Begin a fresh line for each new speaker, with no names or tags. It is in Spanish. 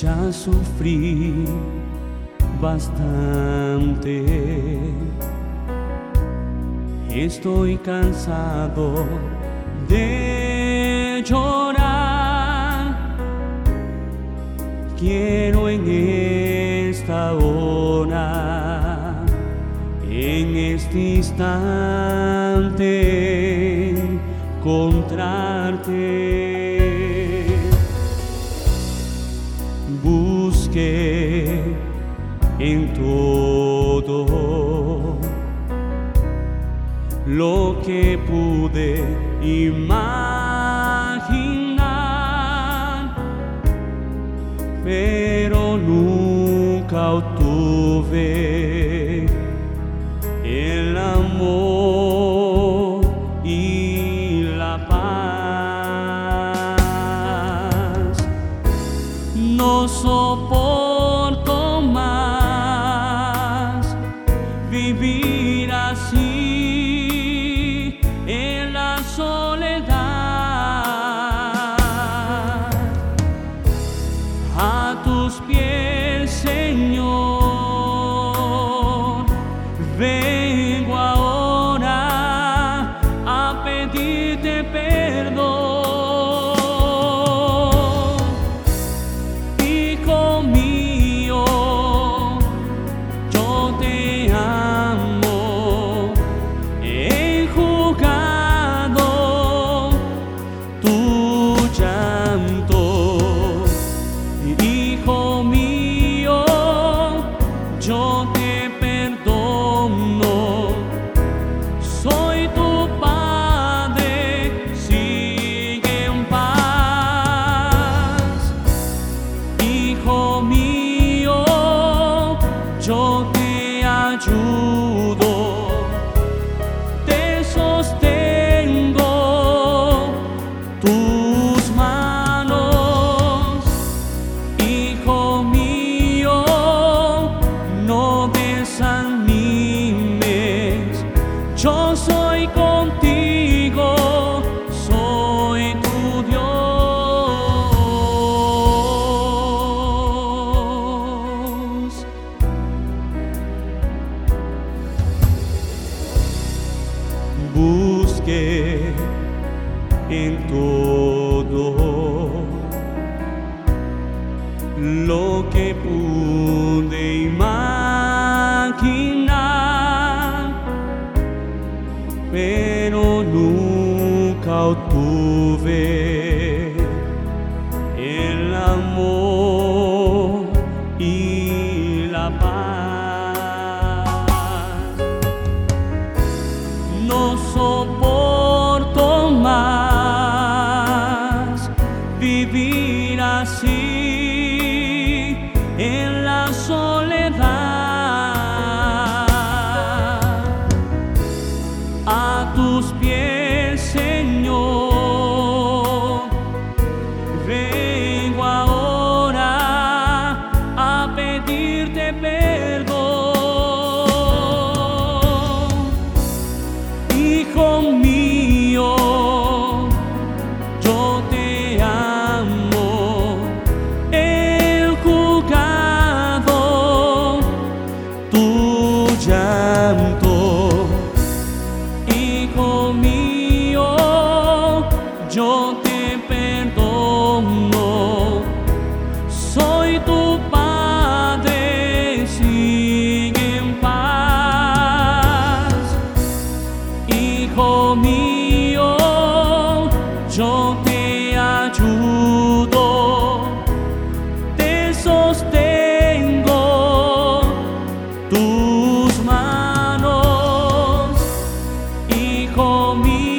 ya sufrí bastante. Estoy cansado de llorar. Quiero en esta hora, en este instante, encontrarte. busqué en todo lo que pude y más. gozo Te ayudo, te sostengo tus manos, Hijo mío, no me sanes. Yo soy contigo. en todo lo que pude imaginar, pero nunca obtuve el amor. yo te perdono. Soy tu Padre, sigue en paz. Hijo mío, yo te ayudo, te sostengo. Tus manos, hijo mío.